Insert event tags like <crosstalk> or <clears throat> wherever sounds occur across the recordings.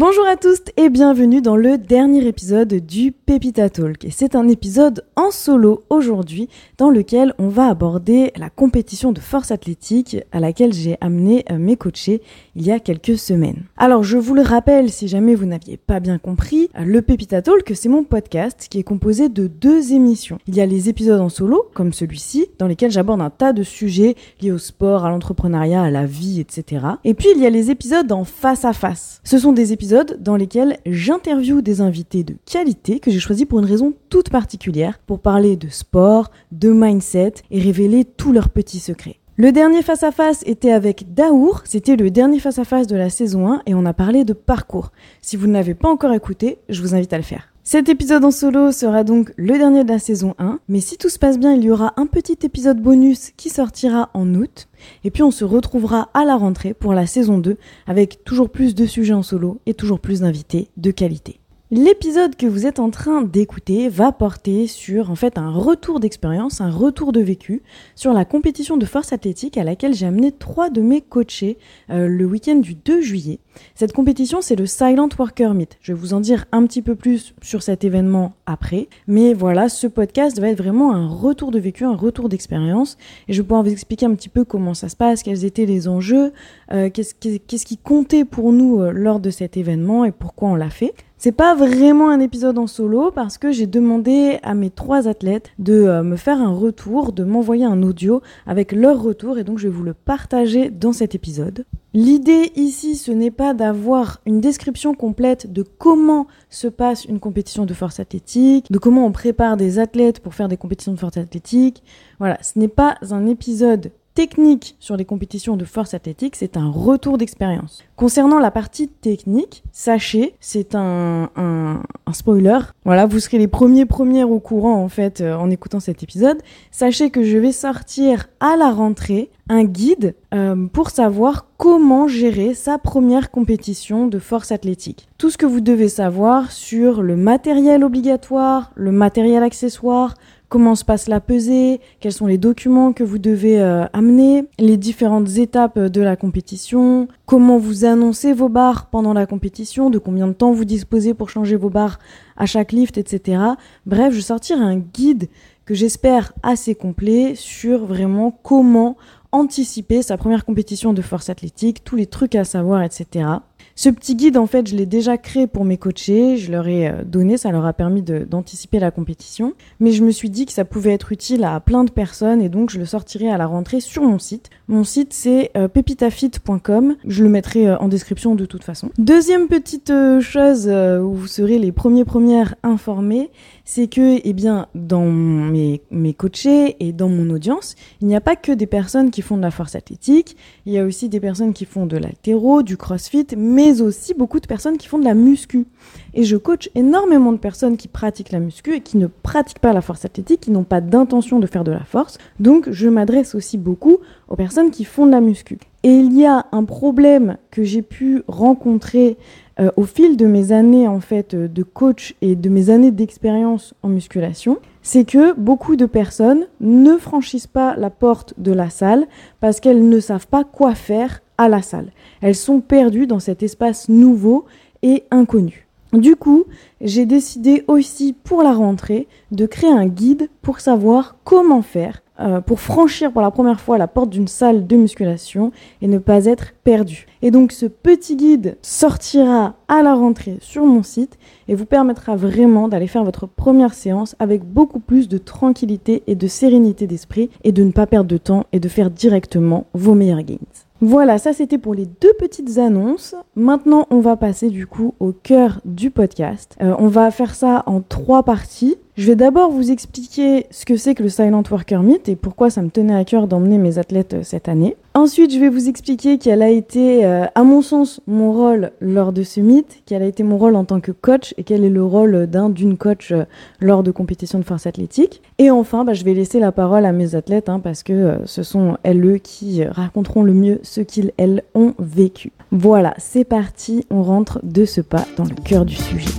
Bonjour à tous et bienvenue dans le dernier épisode du Pepita Talk. C'est un épisode en solo aujourd'hui dans lequel on va aborder la compétition de force athlétique à laquelle j'ai amené euh, mes coachés il y a quelques semaines. Alors je vous le rappelle si jamais vous n'aviez pas bien compris, euh, le Pepita Talk c'est mon podcast qui est composé de deux émissions. Il y a les épisodes en solo comme celui-ci dans lesquels j'aborde un tas de sujets liés au sport, à l'entrepreneuriat, à la vie, etc. Et puis il y a les épisodes en face à face. Ce sont des épisodes dans lesquels j'interviewe des invités de qualité que j'ai choisis pour une raison toute particulière, pour parler de sport, de mindset et révéler tous leurs petits secrets. Le dernier face-à-face était avec Daour, c'était le dernier face-à-face de la saison 1 et on a parlé de parcours. Si vous ne l'avez pas encore écouté, je vous invite à le faire. Cet épisode en solo sera donc le dernier de la saison 1, mais si tout se passe bien, il y aura un petit épisode bonus qui sortira en août, et puis on se retrouvera à la rentrée pour la saison 2 avec toujours plus de sujets en solo et toujours plus d'invités de qualité. L'épisode que vous êtes en train d'écouter va porter sur en fait un retour d'expérience, un retour de vécu sur la compétition de force athlétique à laquelle j'ai amené trois de mes coachés euh, le week-end du 2 juillet. Cette compétition, c'est le Silent Worker Meet. Je vais vous en dire un petit peu plus sur cet événement après, mais voilà, ce podcast va être vraiment un retour de vécu, un retour d'expérience, et je vais pouvoir vous expliquer un petit peu comment ça se passe, quels étaient les enjeux, euh, qu'est-ce qui comptait pour nous euh, lors de cet événement et pourquoi on l'a fait. C'est pas vraiment un épisode en solo parce que j'ai demandé à mes trois athlètes de euh, me faire un retour, de m'envoyer un audio avec leur retour et donc je vais vous le partager dans cet épisode. L'idée ici, ce n'est pas d'avoir une description complète de comment se passe une compétition de force athlétique, de comment on prépare des athlètes pour faire des compétitions de force athlétique. Voilà, ce n'est pas un épisode technique sur les compétitions de force athlétique, c'est un retour d'expérience. Concernant la partie technique, sachez, c'est un, spoiler. Voilà, vous serez les premiers premières au courant en fait euh, en écoutant cet épisode. Sachez que je vais sortir à la rentrée un guide euh, pour savoir comment gérer sa première compétition de force athlétique. Tout ce que vous devez savoir sur le matériel obligatoire, le matériel accessoire, comment se passe la pesée, quels sont les documents que vous devez euh, amener, les différentes étapes de la compétition, comment vous annoncez vos barres pendant la compétition, de combien de temps vous disposez pour changer vos barres à chaque lift, etc. Bref, je sortirai un guide que j'espère assez complet sur vraiment comment anticiper sa première compétition de force athlétique, tous les trucs à savoir, etc. Ce petit guide, en fait, je l'ai déjà créé pour mes coachés, je leur ai euh, donné, ça leur a permis d'anticiper la compétition. Mais je me suis dit que ça pouvait être utile à plein de personnes et donc je le sortirai à la rentrée sur mon site. Mon site, c'est euh, pepitafit.com. Je le mettrai euh, en description de toute façon. Deuxième petite chose où vous serez les premiers premières informés, c'est que, eh bien, dans mes, mes coachés et dans mon audience, il n'y a pas que des personnes qui font de la force athlétique, il y a aussi des personnes qui font de l'altéro, du crossfit, mais aussi beaucoup de personnes qui font de la muscu. Et je coach énormément de personnes qui pratiquent la muscu et qui ne pratiquent pas la force athlétique, qui n'ont pas d'intention de faire de la force. Donc, je m'adresse aussi beaucoup aux personnes qui font de la muscu. Et il y a un problème que j'ai pu rencontrer euh, au fil de mes années en fait euh, de coach et de mes années d'expérience en musculation, c'est que beaucoup de personnes ne franchissent pas la porte de la salle parce qu'elles ne savent pas quoi faire à la salle. Elles sont perdues dans cet espace nouveau et inconnu. Du coup, j'ai décidé aussi pour la rentrée de créer un guide pour savoir comment faire euh, pour franchir pour la première fois la porte d'une salle de musculation et ne pas être perdu. Et donc ce petit guide sortira à la rentrée sur mon site et vous permettra vraiment d'aller faire votre première séance avec beaucoup plus de tranquillité et de sérénité d'esprit et de ne pas perdre de temps et de faire directement vos meilleurs gains. Voilà, ça c'était pour les deux petites annonces. Maintenant, on va passer du coup au cœur du podcast. Euh, on va faire ça en trois parties. Je vais d'abord vous expliquer ce que c'est que le Silent Worker Meet et pourquoi ça me tenait à cœur d'emmener mes athlètes euh, cette année. Ensuite, je vais vous expliquer quel a été, euh, à mon sens, mon rôle lors de ce meet, quel a été mon rôle en tant que coach et quel est le rôle d'un d'une coach euh, lors de compétitions de force athlétique. Et enfin, bah, je vais laisser la parole à mes athlètes hein, parce que ce sont elles eux qui raconteront le mieux ce qu'ils elles ont vécu. Voilà, c'est parti, on rentre de ce pas dans le cœur du sujet.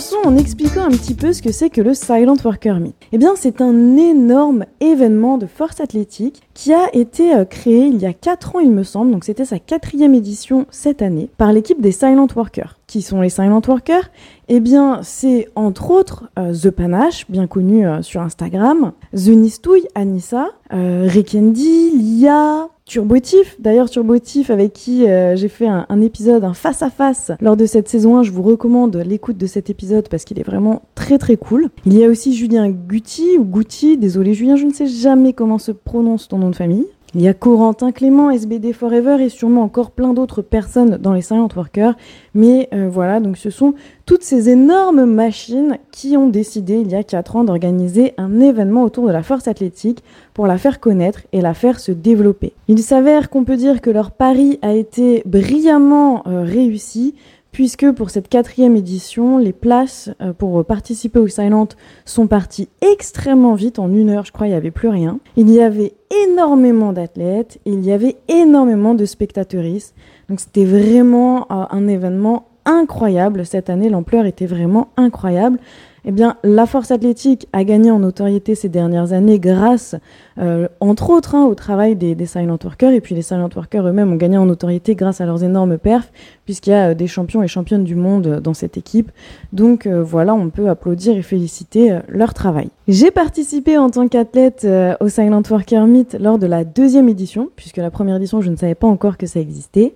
Commençons en expliquant un petit peu ce que c'est que le Silent Worker Meet. Eh bien, c'est un énorme événement de force athlétique qui a été euh, créé il y a 4 ans, il me semble, donc c'était sa quatrième édition cette année, par l'équipe des Silent Workers. Qui sont les Silent Workers? Eh bien, c'est entre autres euh, The Panache, bien connu euh, sur Instagram, The Nistouille, Anissa, euh, Rekendi, Lia, Turbotif, d'ailleurs Turbotif avec qui j'ai fait un, épisode, un face à face lors de cette saison 1, je vous recommande l'écoute de cet épisode parce qu'il est vraiment très très cool. Il y a aussi Julien Guti ou Guti, désolé Julien, je ne sais jamais comment se prononce ton nom de famille. Il y a Corentin Clément, SBD Forever et sûrement encore plein d'autres personnes dans les Silent Workers. Mais euh, voilà, donc ce sont toutes ces énormes machines qui ont décidé il y a 4 ans d'organiser un événement autour de la force athlétique pour la faire connaître et la faire se développer. Il s'avère qu'on peut dire que leur pari a été brillamment euh, réussi puisque pour cette quatrième édition, les places euh, pour participer au Silent sont parties extrêmement vite, en une heure je crois il n'y avait plus rien. Il y avait énormément d'athlètes, il y avait énormément de spectateuristes, donc c'était vraiment euh, un événement incroyable cette année, l'ampleur était vraiment incroyable. Eh bien, la force athlétique a gagné en notoriété ces dernières années grâce, euh, entre autres, hein, au travail des, silent workers. Et puis les silent workers eux-mêmes ont gagné en notoriété grâce à leurs énormes perfs, puisqu'il y a euh, des champions et championnes du monde dans cette équipe. Donc euh, voilà, on peut applaudir et féliciter euh, leur travail. J'ai participé en tant qu'athlète euh, au Silent Worker Meet lors de la deuxième édition, puisque la première édition, je ne savais pas encore que ça existait.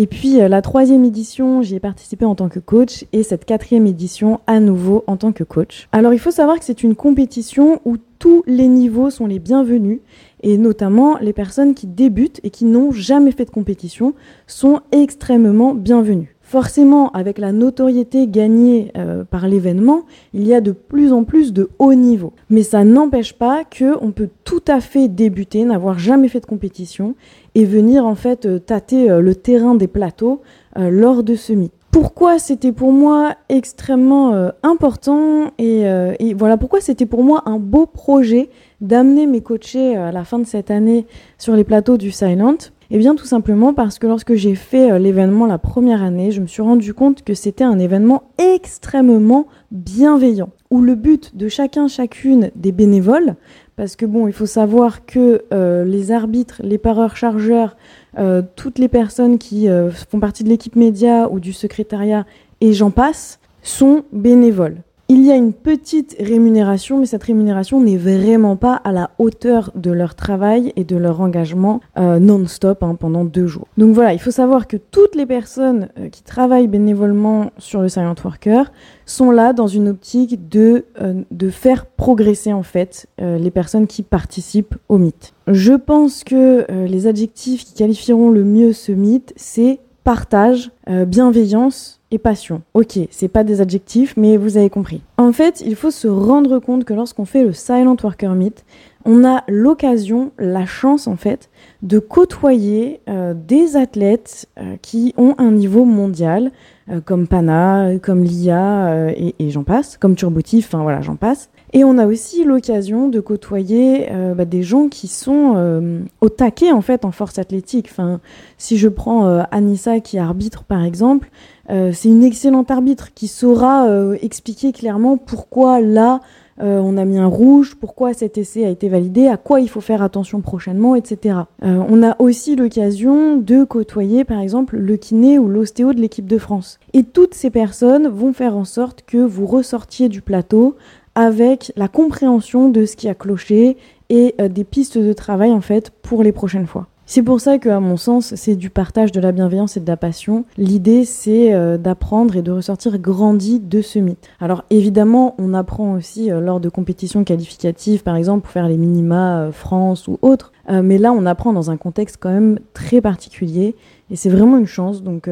Et puis euh, la troisième édition, j'y ai participé en tant que coach et cette quatrième édition à nouveau en tant que coach. Alors il faut savoir que c'est une compétition où tous les niveaux sont les bienvenus et notamment les personnes qui débutent et qui n'ont jamais fait de compétition sont extrêmement bienvenues. Forcément, avec la notoriété gagnée euh, par l'événement, il y a de plus en plus de haut niveau. Mais ça n'empêche pas que on peut tout à fait débuter, n'avoir jamais fait de compétition et venir en fait euh, tâter euh, le terrain des plateaux lors de ce meet. Pourquoi c'était pour moi extrêmement important et, et, voilà pourquoi c'était pour moi un beau projet d'amener mes coachés à la fin de cette année sur les plateaux du Silent? Eh bien tout simplement parce que lorsque j'ai fait euh, l'événement la première année, je me suis rendu compte que c'était un événement extrêmement bienveillant, où le but de chacun, chacune des bénévoles, parce que bon, il faut savoir que euh, les arbitres, les pareurs chargeurs, euh, toutes les personnes qui font partie de l'équipe média ou du secrétariat, et j'en passe, sont bénévoles. Il y a une petite rémunération, mais cette rémunération n'est vraiment pas à la hauteur de leur travail et de leur engagement euh, non-stop hein, pendant deux jours. Donc voilà, il faut savoir que toutes les personnes euh, qui travaillent bénévolement sur le Silent Worker sont là dans une optique de, euh, de faire progresser en fait les personnes qui participent au mythe. Je pense que les adjectifs qui qualifieront le mieux ce mythe, c'est partage, bienveillance, et passion. Ok, c'est pas des adjectifs, mais vous avez compris. En fait, il faut se rendre compte que lorsqu'on fait le Silent Worker Meet, on a l'occasion, la chance en fait, de côtoyer euh, des athlètes euh, qui ont un niveau mondial, euh, comme Pana, comme Lia, et, et j'en passe, comme Turbotif, enfin voilà, j'en passe. Et on a aussi l'occasion de côtoyer euh, bah, des gens qui sont euh, au taquet en fait en force athlétique. Enfin, si je prends euh, Anissa qui arbitre par exemple, c'est une excellente arbitre qui saura expliquer clairement pourquoi là on a mis un rouge, pourquoi cet essai a été validé, à quoi il faut faire attention prochainement, etc. on a aussi l'occasion de côtoyer par exemple le kiné ou l'ostéo de l'équipe de France. Et toutes ces personnes vont faire en sorte que vous ressortiez du plateau avec la compréhension de ce qui a cloché et euh, des pistes de travail en fait pour les prochaines fois. C'est pour ça que, à mon sens, c'est du partage de la bienveillance et de la passion. L'idée, c'est euh, d'apprendre et de ressortir grandi de ce mythe. Alors, évidemment, on apprend aussi euh, lors de compétitions qualificatives, par exemple, pour faire les minima France ou autres. Mais là, on apprend dans un contexte quand même très particulier. Et c'est vraiment une chance. Donc,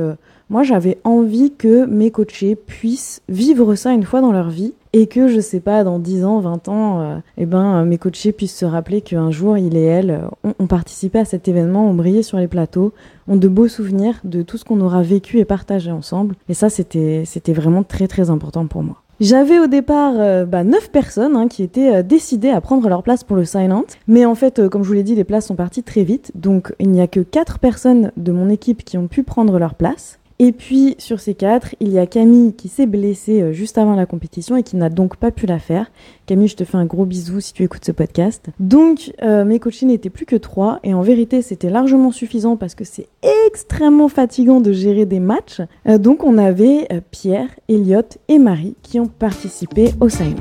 moi, j'avais envie que mes coachés puissent vivre ça une fois dans leur vie et que, je sais pas, dans 10 ans, 20 ans, euh, eh ben, mes coachés puissent se rappeler qu'un jour, il et elle euh, ont, participé à cet événement, ont brillé sur les plateaux, ont de beaux souvenirs de tout ce qu'on aura vécu et partagé ensemble. Et ça, c'était, c'était vraiment très, très important pour moi. J'avais au départ euh, bah, 9 personnes hein, qui étaient euh, décidées à prendre leur place pour le Silent, mais en fait, comme je vous l'ai dit, les places sont parties très vite, donc il n'y a que 4 personnes de mon équipe qui ont pu prendre leur place. Et puis sur ces quatre, il y a Camille qui s'est blessée euh, juste avant la compétition et qui n'a donc pas pu la faire. Camille, je te fais un gros bisou si tu écoutes ce podcast. Donc euh, mes coachings n'étaient plus que trois et en vérité c'était largement suffisant parce que c'est extrêmement fatigant de gérer des matchs. Euh, donc on avait Pierre, Elliot et Marie qui ont participé au sign.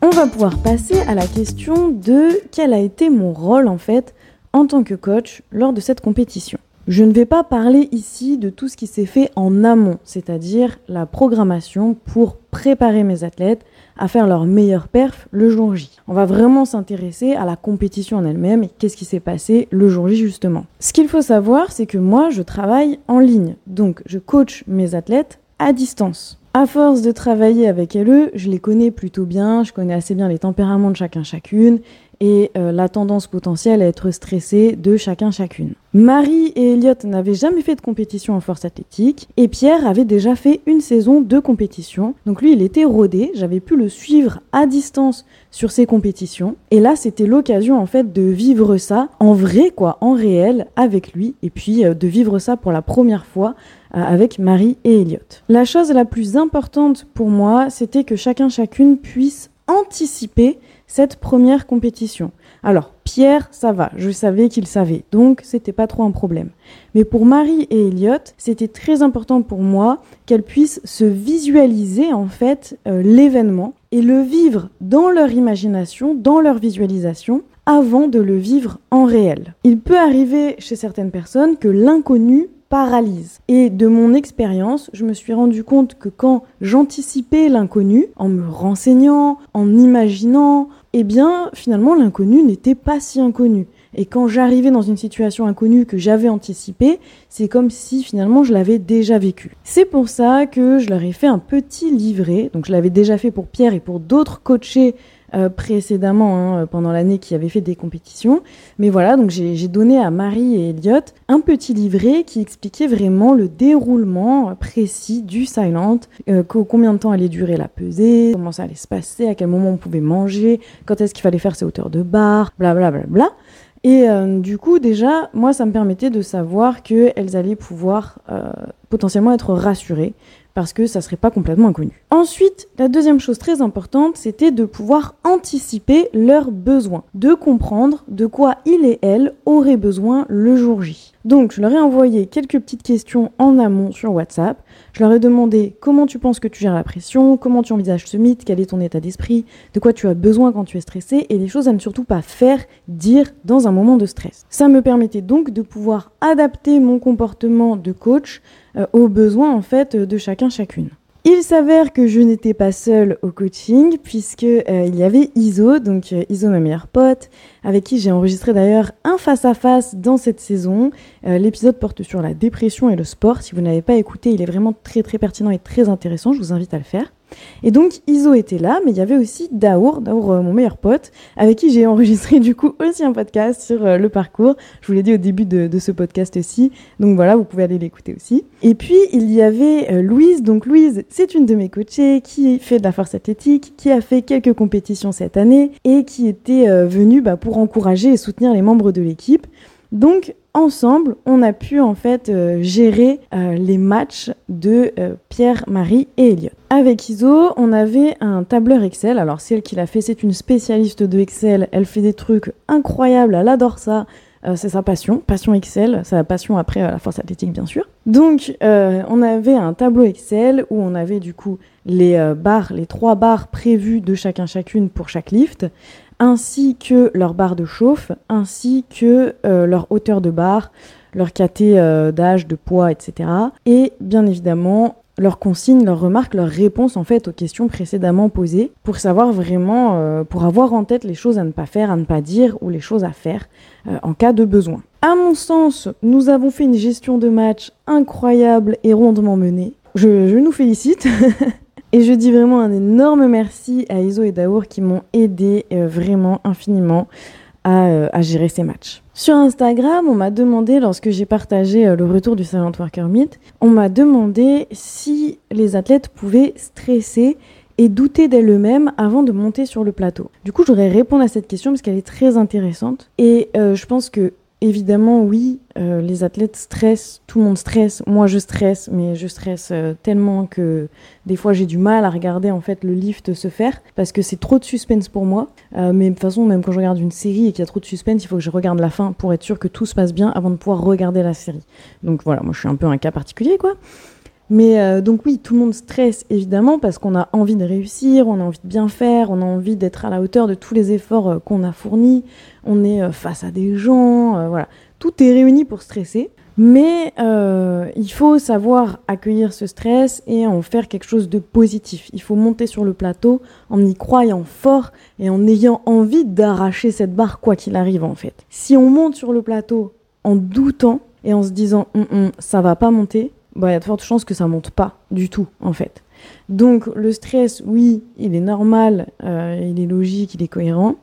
On va pouvoir passer à la question de quel a été mon rôle en fait en tant que coach lors de cette compétition. Je ne vais pas parler ici de tout ce qui s'est fait en amont, c'est-à-dire la programmation pour préparer mes athlètes à faire leur meilleur perf le jour J. On va vraiment s'intéresser à la compétition en elle-même et qu'est-ce qui s'est passé le jour J justement. Ce qu'il faut savoir, c'est que moi, je travaille en ligne, donc je coach mes athlètes à distance. À force de travailler avec elles, je les connais plutôt bien, je connais assez bien les tempéraments de chacun chacune et euh, la tendance potentielle à être stressée de chacun chacune. Marie et Elliot n'avaient jamais fait de compétition en force athlétique et Pierre avait déjà fait une saison de compétition. Donc lui, il était rodé, j'avais pu le suivre à distance sur ses compétitions et là, c'était l'occasion en fait de vivre ça en vrai quoi, en réel avec lui et puis euh, de vivre ça pour la première fois euh, avec Marie et Elliot. La chose la plus importante pour moi, c'était que chacun chacune puisse anticiper cette première compétition. Alors, Pierre, ça va, je savais qu'il savait, donc c'était pas trop un problème. Mais pour Marie et Elliot, c'était très important pour moi qu'elles puissent se visualiser en fait euh, l'événement et le vivre dans leur imagination, dans leur visualisation, avant de le vivre en réel. Il peut arriver chez certaines personnes que l'inconnu paralyse. Et de mon expérience, je me suis rendu compte que quand j'anticipais l'inconnu, en me renseignant, en imaginant, eh bien finalement l'inconnu n'était pas si inconnu. Et quand j'arrivais dans une situation inconnue que j'avais anticipée, c'est comme si finalement je l'avais déjà vécu. C'est pour ça que je leur ai fait un petit livret. Donc je l'avais déjà fait pour Pierre et pour d'autres coachés euh, précédemment hein, pendant l'année qui avait fait des compétitions. Mais voilà, donc j'ai donné à Marie et Elliot un petit livret qui expliquait vraiment le déroulement précis du silent, euh, combien de temps allait durer la pesée, comment ça allait se passer, à quel moment on pouvait manger, quand est-ce qu'il fallait faire ses hauteurs de barre, blablabla. Bla, bla, bla. Et euh, du coup, déjà, moi, ça me permettait de savoir qu'elles allaient pouvoir potentiellement être rassurées parce que ça serait pas complètement inconnu. Ensuite, la deuxième chose très importante, c'était de pouvoir anticiper leurs besoins, de comprendre de quoi il et elle auraient besoin le jour J. Donc, je leur ai envoyé quelques petites questions en amont sur WhatsApp. Je leur ai demandé comment tu penses que tu gères la pression, comment tu envisages ce mythe, quel est ton état d'esprit, de quoi tu as besoin quand tu es stressé? Et les choses à ne surtout pas faire, dire dans un moment de stress. Ça me permettait donc de pouvoir adapter mon comportement de coach aux besoins en fait de chacun chacune. Il s'avère que je n'étais pas seule au coaching puisque euh, il y avait Iso, donc euh, Iso ma meilleure pote, avec qui j'ai enregistré d'ailleurs un face à face dans cette saison. L'épisode porte sur la dépression et le sport. Si vous n'avez pas écouté, il est vraiment très très pertinent et très intéressant. Je vous invite à le faire. Et donc Iso était là, mais il y avait aussi Daour, Daour euh, mon meilleur pote, avec qui j'ai <laughs> enregistré du coup aussi un podcast sur euh, le parcours. Je vous l'ai dit au début de, ce podcast aussi, donc voilà, vous pouvez aller l'écouter aussi. Et puis il y avait euh, Louise, donc Louise c'est une de mes coachées qui fait de la force athlétique, qui a fait quelques compétitions cette année et qui était venue bah, pour encourager et soutenir les membres de l'équipe. Donc ensemble, on a pu en fait euh, gérer euh, les matchs de euh, Pierre, Marie et Elliot. Avec Iso, on avait un tableur Excel. Alors celle qui l'a fait, c'est une spécialiste de Excel. Elle fait des trucs incroyables, elle adore ça. c'est sa passion, passion Excel, sa passion après la force athlétique bien sûr. Donc on avait un tableau Excel où on avait du coup les barres, les trois barres prévues de chacun chacune pour chaque lift, ainsi que leur barre de chauffe, ainsi que euh, leur hauteur de barre, leur caté euh, d'âge, de poids, etc. Et bien évidemment, leurs consignes, leurs remarques, leurs réponses en fait aux questions précédemment posées pour savoir vraiment, euh, pour avoir en tête les choses à ne pas faire, à ne pas dire ou les choses à faire en cas de besoin. À mon sens, nous avons fait une gestion de match incroyable et rondement menée. Je, je nous félicite. <laughs> Et je dis vraiment un énorme merci à Iso et Daour qui m'ont aidé euh, vraiment infiniment euh, à, gérer ces matchs. Sur Instagram, on m'a demandé, lorsque j'ai partagé euh, le retour du Silent Worker Meet, on m'a demandé si les athlètes pouvaient stresser et douter d'elles-mêmes avant de monter sur le plateau. Du coup, je voudrais répondre à cette question parce qu'elle est très intéressante. Et je pense que évidemment, oui, euh, les athlètes stressent, tout le monde stresse. Moi, je stresse, mais je stresse euh, tellement que des fois, j'ai du mal à regarder en fait le lift se faire parce que c'est trop de suspense pour moi. Euh, mais de toute façon, même quand je regarde une série et qu'il y a trop de suspense, il faut que je regarde la fin pour être sûr que tout se passe bien avant de pouvoir regarder la série. Donc voilà, moi, je suis un peu un cas particulier, quoi. Mais donc oui, tout le monde stresse évidemment parce qu'on a envie de réussir, on a envie de bien faire, on a envie d'être à la hauteur de tous les efforts qu'on a fournis. On est face à des gens, voilà tout est réuni pour stresser. Mais euh, il faut savoir accueillir ce stress et en faire quelque chose de positif. Il faut monter sur le plateau en y croyant fort et en ayant envie d'arracher cette barre quoi qu'il arrive en fait. Si on monte sur le plateau en doutant et en se disant hum, hum, ça va pas monter, bah, il y a de fortes chances que ça monte pas du tout en fait. Donc le stress, oui, il est normal, euh, il est logique, il est cohérent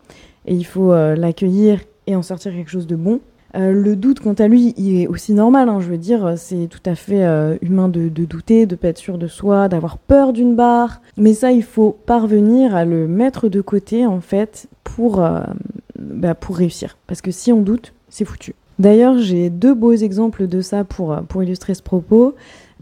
et il faut euh, l'accueillir et en sortir quelque chose de bon. Euh, le doute, quant à lui, il est aussi normal. Hein, je veux dire, c'est tout à fait humain de, douter, de pas être sûr de soi, d'avoir peur d'une barre. Mais ça, il faut parvenir à le mettre de côté, en fait, pour, bah, pour réussir. Parce que si on doute, c'est foutu. D'ailleurs, j'ai deux beaux exemples de ça pour, pour illustrer ce propos.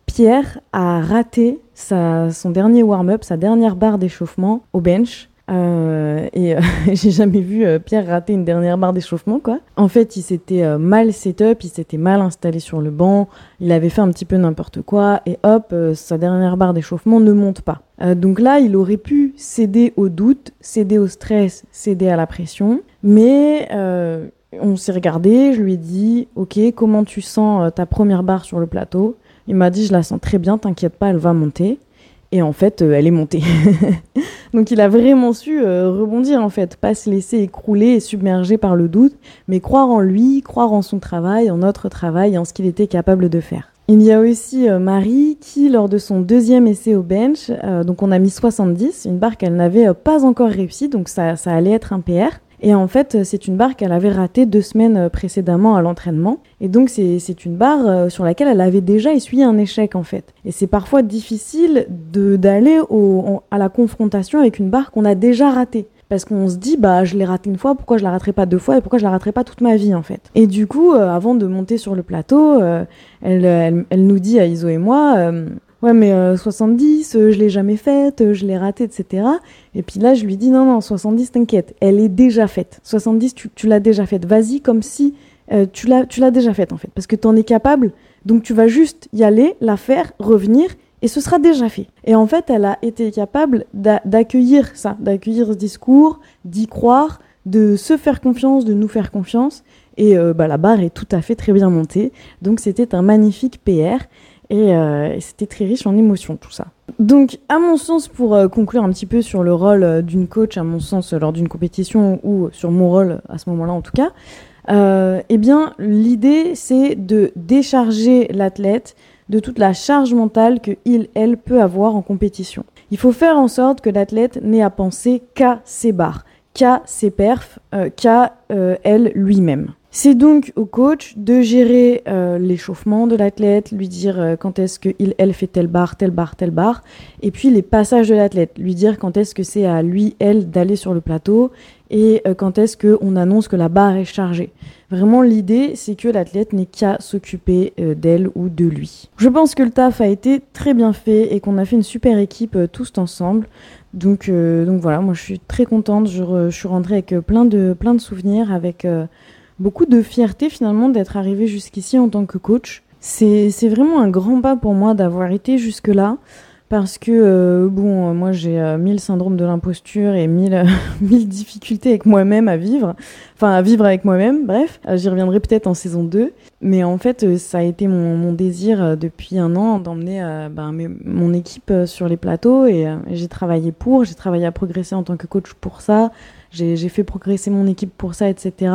Pierre a raté sa, son dernier warm-up, sa dernière barre d'échauffement au bench euh, et euh, <laughs> j'ai jamais vu euh, Pierre rater une dernière barre d'échauffement, quoi. En fait, il s'était mal setup, il s'était mal installé sur le banc, il avait fait un petit peu n'importe quoi, et hop, sa dernière barre d'échauffement ne monte pas. donc là, il aurait pu céder au doute, céder au stress, céder à la pression, mais on s'est regardé, je lui ai dit, ok, comment tu sens ta première barre sur le plateau? Il m'a dit, je la sens très bien, t'inquiète pas, elle va monter. Et en fait, euh, elle est montée. <laughs> Donc il a vraiment su euh, rebondir en fait, pas se laisser écrouler et submerger par le doute, mais croire en lui, croire en son travail, en notre travail, en ce qu'il était capable de faire. Il y a aussi euh, Marie qui, lors de son deuxième essai au bench, donc on a mis 70, une barre qu'elle n'avait pas encore réussi, donc ça, ça allait être un PR. Et en fait, c'est une barre qu'elle avait ratée deux semaines euh, précédemment à l'entraînement. Et donc, c'est une barre euh, sur laquelle elle avait déjà essuyé un échec, en fait. Et c'est parfois difficile d'aller à la confrontation avec une barre qu'on a déjà ratée. Parce qu'on se dit, bah, je l'ai ratée une fois, pourquoi je la raterai pas deux fois et pourquoi je la raterai pas toute ma vie, en fait? Et du coup, euh, avant de monter sur le plateau, elle, elle, nous dit à Iso et moi, ouais mais 70 euh, euh, je l'ai jamais faite euh, je l'ai ratée etc et puis là je lui dis non non 70 t'inquiète elle est déjà faite. 70 tu, tu l'as déjà faite. Vas-y comme si tu l'as tu l'as déjà faite en fait. Parce que tu en es capable. Donc tu vas juste y aller la faire revenir et ce sera déjà fait. Et en fait elle a été capable d'accueillir ça d'accueillir ce discours d'y croire de se faire confiance de nous faire confiance. Et bah, la barre est tout à fait très bien montée. Donc c'était un magnifique PR euh, et, c'était très riche en émotions tout ça. Donc, à mon sens, pour euh, conclure un petit peu sur le rôle euh, d'une coach, à mon sens, lors d'une compétition ou sur mon rôle à ce moment-là en tout cas, eh bien, l'idée c'est de décharger l'athlète de toute la charge mentale que il, elle peut avoir en compétition. Il faut faire en sorte que l'athlète n'ait à penser qu'à ses barres, qu'à ses perfs, qu'à elle lui-même. C'est donc au coach de gérer euh, l'échauffement de l'athlète, lui dire euh, quand est-ce qu'il, elle fait telle barre, telle barre, telle barre, et puis les passages de l'athlète, lui dire quand est-ce que c'est à lui, elle d'aller sur le plateau et euh, quand est-ce qu'on annonce que la barre est chargée. Vraiment, l'idée, c'est que l'athlète n'ait qu'à s'occuper d'elle ou de lui. Je pense que le taf a été très bien fait et qu'on a fait une super équipe tous ensemble. Donc, donc voilà, moi je suis très contente. Je, je suis rentrée avec plein de, plein de souvenirs, avec beaucoup de fierté finalement d'être arrivé jusqu'ici en tant que coach. C'est vraiment un grand pas pour moi d'avoir été jusque-là parce que, euh, bon, moi j'ai euh, mille syndromes de l'imposture et mille, <laughs> mille difficultés avec moi-même à vivre, enfin à vivre avec moi-même, bref, euh, j'y reviendrai peut-être en saison 2, mais en fait ça a été mon, mon désir depuis un an d'emmener ben, mon équipe sur les plateaux. Et j'ai travaillé pour, j'ai travaillé à progresser en tant que coach pour ça, j'ai fait progresser mon équipe pour ça, etc.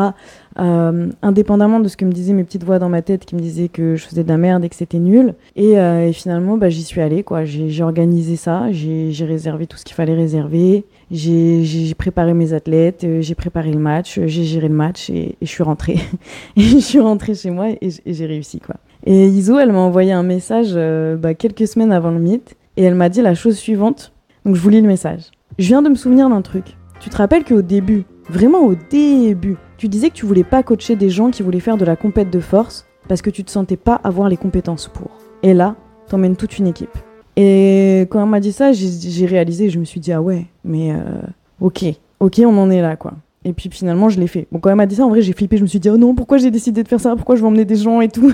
Euh, indépendamment de ce que me disaient mes petites voix dans ma tête qui me disaient que je faisais de la merde et que c'était nul. Et, euh, finalement, bah, j'y suis allée, quoi. J'ai organisé ça, j'ai réservé tout ce qu'il fallait réserver, j'ai préparé mes athlètes, euh, j'ai préparé le match, j'ai géré le match et, je suis rentrée. <laughs> et je suis rentrée chez moi et, j'ai réussi, quoi. Et Iso, elle m'a envoyé un message bah, quelques semaines avant le meet et elle m'a dit la chose suivante. Donc je vous lis le message. Je viens de me souvenir d'un truc. Tu te rappelles qu'au début, vraiment au début, tu disais que tu voulais pas coacher des gens qui voulaient faire de la compète de force parce que tu te sentais pas avoir les compétences pour. Et là, t'emmènes toute une équipe. Et quand elle m'a dit ça, j'ai réalisé, je me suis dit, ah ouais, mais euh, ok, ok, on en est là, quoi. Et puis finalement, je l'ai fait. Bon, quand elle m'a dit ça, en vrai, j'ai flippé, je me suis dit, oh non, pourquoi j'ai décidé de faire ça? Pourquoi je vais emmener des gens et tout?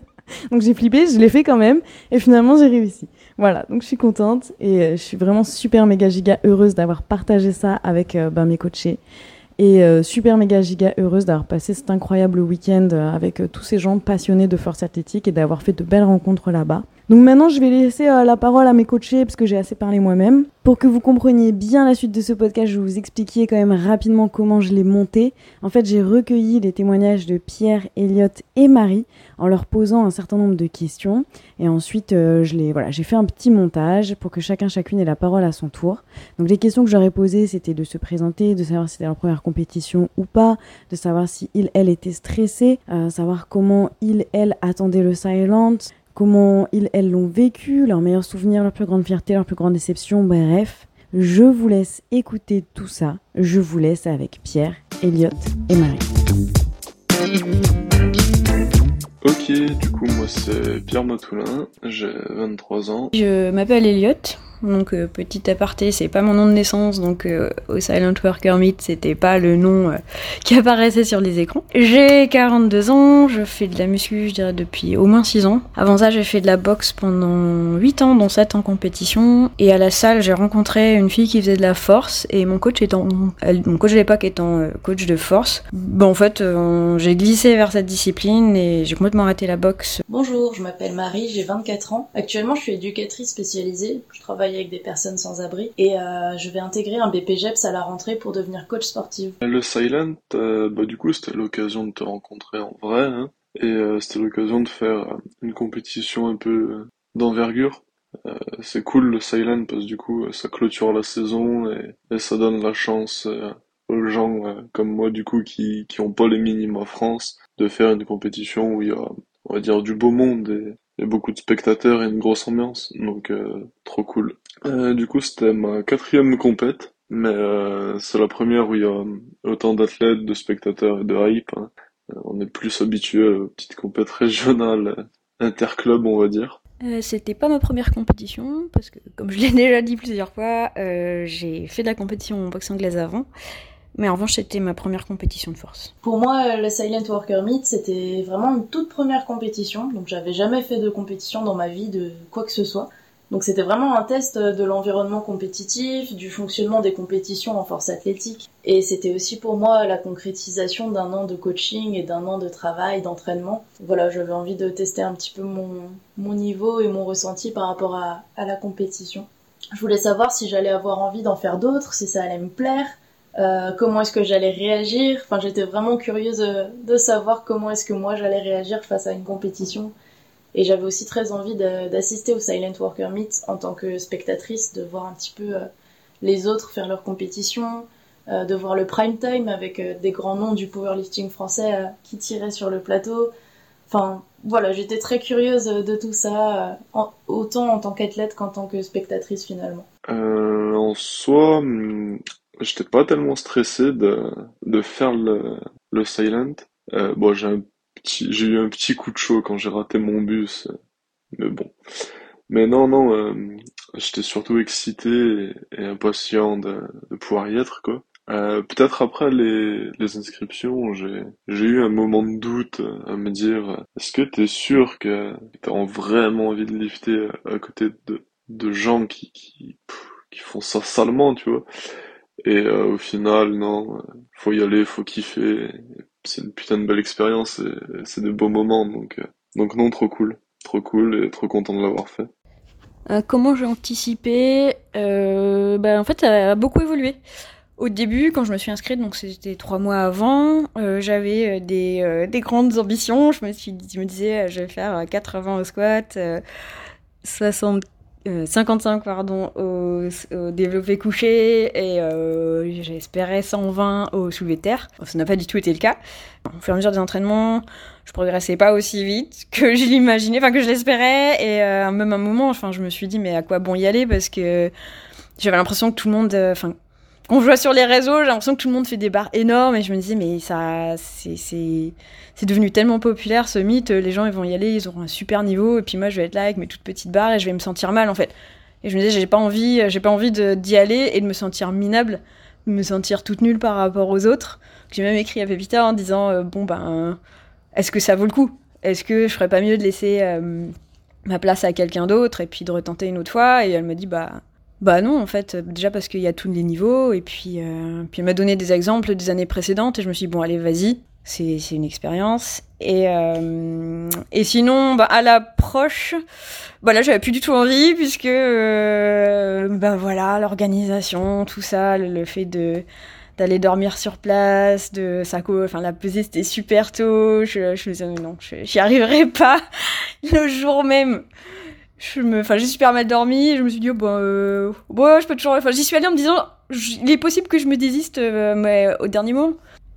<laughs> Donc j'ai flippé, je l'ai fait quand même, et finalement, j'ai réussi. Voilà, donc je suis contente, et euh, je suis vraiment super méga giga heureuse d'avoir partagé ça avec euh, ben, mes coachés. Et euh, super méga giga heureuse d'avoir passé cet incroyable week-end avec tous ces gens passionnés de force athlétique et d'avoir fait de belles rencontres là-bas. Donc maintenant, je vais laisser la parole à mes coachés parce que j'ai assez parlé moi-même. Pour que vous compreniez bien la suite de ce podcast, je vais vous expliquer quand même rapidement comment je l'ai monté. En fait, j'ai recueilli les témoignages de Pierre, Elliot et Marie en leur posant un certain nombre de questions. Et ensuite, euh, je les, voilà, j'ai fait un petit montage pour que chacun, chacune ait la parole à son tour. Donc les questions que j'aurais posées, c'était de se présenter, de savoir si c'était leur première compétition ou pas, de savoir si il, elle était stressée, euh, savoir comment il, elle attendait le silent, comment ils, elles l'ont vécu, leurs meilleurs souvenirs, leur plus grande fierté, leur plus grande déception, bref. Je vous laisse écouter tout ça. Je vous laisse avec Pierre, Elliot et Marie. Ok, du coup moi c'est Pierre Matoulin, j'ai 23 ans. Je m'appelle Elliot, donc euh, petit aparté, c'est pas mon nom de naissance, donc euh, au Silent Worker Meet, c'était pas le nom euh, <laughs> qui apparaissait sur les écrans. J'ai 42 ans, je fais de la muscu, je dirais depuis au moins 6 ans. Avant ça, j'ai fait de la boxe pendant 8 ans, dont 7 en compétition. Et à la salle, j'ai rencontré une fille qui faisait de la force, et mon coach étant, mon coach de l'époque étant coach de force. Bon, en fait, j'ai glissé vers cette discipline et j'ai complètement la boxe. Bonjour, je m'appelle Marie, j'ai 24 ans. Actuellement, je suis éducatrice spécialisée. Je travaille avec des personnes sans abri et euh, je vais intégrer un BPGEPS à la rentrée pour devenir coach sportif. Le Silent, euh, bah, du coup, c'était l'occasion de te rencontrer en vrai hein, et euh, c'était l'occasion de faire une compétition un peu d'envergure. c'est cool le Silent parce que du coup, ça clôture la saison et, ça donne la chance aux gens comme moi du coup qui qui ont pas les minima France de faire une compétition où il y a on va dire du beau monde et beaucoup de spectateurs et une grosse ambiance, donc euh, trop cool. Euh, du coup, c'était ma quatrième compète, mais euh, c'est la première où il y a autant d'athlètes, de spectateurs et de hype. Hein. on est plus habitué aux petites compètes régionales, interclubs, on va dire. c'était pas ma première compétition, parce que comme je l'ai <laughs> déjà dit plusieurs fois, j'ai fait de la compétition en boxe anglaise avant. Mais en revanche, c'était ma première compétition de force. Pour moi, le Silent Worker Meet, c'était vraiment une toute première compétition. Donc, j'avais jamais fait de compétition dans ma vie de quoi que ce soit. Donc, c'était vraiment un test de l'environnement compétitif, du fonctionnement des compétitions en force athlétique. Et c'était aussi pour moi la concrétisation d'un an de coaching et d'un an de travail, d'entraînement. Voilà, j'avais envie de tester un petit peu mon, mon niveau et mon ressenti par rapport à, à la compétition. Je voulais savoir si j'allais avoir envie d'en faire d'autres, si ça allait me plaire euh, comment est-ce que j'allais réagir? Enfin, j'étais vraiment curieuse de, savoir comment est-ce que moi j'allais réagir face à une compétition. Et j'avais aussi très envie d'assister au Silent Worker Meet en tant que spectatrice, de voir un petit peu euh, les autres faire leur compétition, euh, de voir le prime time avec des grands noms du powerlifting français qui tiraient sur le plateau. Enfin, voilà, j'étais très curieuse de tout ça, autant en tant qu'athlète qu'en tant que spectatrice finalement. en soi, hum, j'étais pas tellement stressé de, de faire le, le silent. Euh, bon, j'ai un petit, j'ai eu un petit coup de chaud quand j'ai raté mon bus, mais bon. Mais non, non, euh, j'étais surtout excité et, impatient de, de, pouvoir y être, quoi. Euh, peut-être après les, les inscriptions, j'ai, j'ai eu un moment de doute à me dire, est-ce que t'es sûr que t'as vraiment envie de lifter à côté de, de gens qui, qui, qui font ça salement, tu vois? Et euh, au final, non, faut y aller, faut kiffer. C'est une putain de belle expérience et c'est des beaux moments, donc, euh, donc non, trop cool. Trop cool et trop content de l'avoir fait. Euh, comment j'ai anticipé euh, bah, En fait, ça a beaucoup évolué. Au début, quand je me suis inscrite, donc c'était trois mois avant, euh, j'avais des, des grandes ambitions. Je me disais, je vais faire 80 au squat, 60 55 euh, pardon au, développé couché et euh, j'espérais 120 au soulevé de terre. Ça n'a pas du tout été le cas. Au fur et à mesure des entraînements, je progressais pas aussi vite que <laughs> je l'imaginais, enfin que je l'espérais et euh, même un moment, enfin je me suis dit mais à quoi bon y aller? Parce que j'avais l'impression que tout le monde, enfin je vois sur les réseaux, j'ai l'impression que tout le monde fait des barres énormes et je me disais, mais ça, c'est devenu tellement populaire ce mythe, les gens ils vont y aller, ils auront un super niveau et puis moi je vais être là avec mes toutes petites barres et je vais me sentir mal en fait. Et je me disais, j'ai pas envie, j'ai pas envie d'y aller et de me sentir minable, de me sentir toute nulle par rapport aux autres. J'ai même écrit à Pépita en disant, euh, bon ben, est-ce que ça vaut le coup? Est-ce que je ferais pas mieux de laisser euh, ma place à quelqu'un d'autre et puis de retenter une autre fois? Et elle me dit, bah bah non, en fait, déjà parce qu'il y a tous les niveaux, et puis, euh, puis elle m'a donné des exemples des années précédentes, et je me suis dit, bon, allez, vas-y, c'est, une expérience. Et, euh, et sinon, bah, à l'approche, bah là, j'avais plus du tout envie, puisque, euh, bah voilà, l'organisation, tout ça, le, fait de d'aller dormir sur place, de ça, enfin la pesée c'était super tôt, je, je me disais non, j'y arriverai pas <laughs> le jour même je me, j'ai super mal dormi. Je me suis dit, oh, bah, euh, ouais, je peux toujours. J'y suis allée en me disant, il est possible que je me désiste, euh, mais au dernier moment.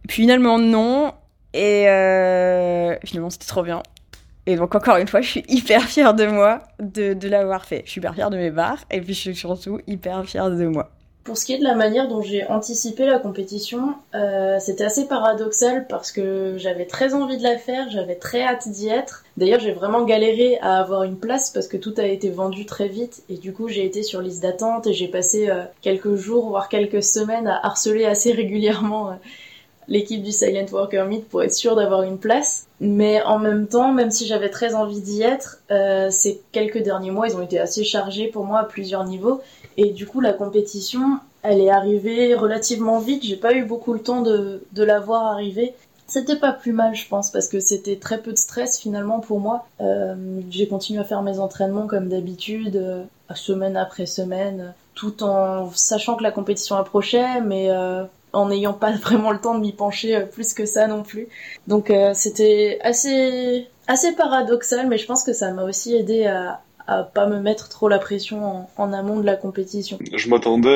Puis finalement, non. Et euh, finalement, c'était trop bien. Et donc, encore une fois, je suis hyper fière de moi de, de l'avoir fait. Je suis hyper fière de mes barres. Et puis, je suis surtout hyper fière de moi. Pour ce qui est de la manière dont j'ai anticipé la compétition, euh, c'était assez paradoxal parce que j'avais très envie de la faire, j'avais très hâte d'y être. D'ailleurs, j'ai vraiment galéré à avoir une place parce que tout a été vendu très vite et du coup, j'ai été sur liste d'attente et j'ai passé euh, quelques jours, voire quelques semaines à harceler assez <laughs> régulièrement euh, l'équipe du Silent Worker Meet pour être sûr d'avoir une place. Mais en même temps, même si j'avais très envie d'y être, ces quelques derniers mois, ils ont été assez chargés pour moi à plusieurs niveaux et du coup, la compétition, elle est arrivée relativement vite. J'ai pas eu beaucoup le temps de, de la voir arriver. C'était pas plus mal, je pense, parce que c'était très peu de stress finalement pour moi. Euh, j'ai continué à faire mes entraînements comme d'habitude, euh, semaine après semaine, tout en sachant que la compétition approchait, mais euh, en n'ayant pas <laughs> vraiment le temps de m'y pencher euh, plus que ça non plus. Donc euh, c'était assez assez paradoxal, mais je pense que ça m'a aussi aidé à, à pas me mettre trop la pression en, amont de la compétition. Je m'attendais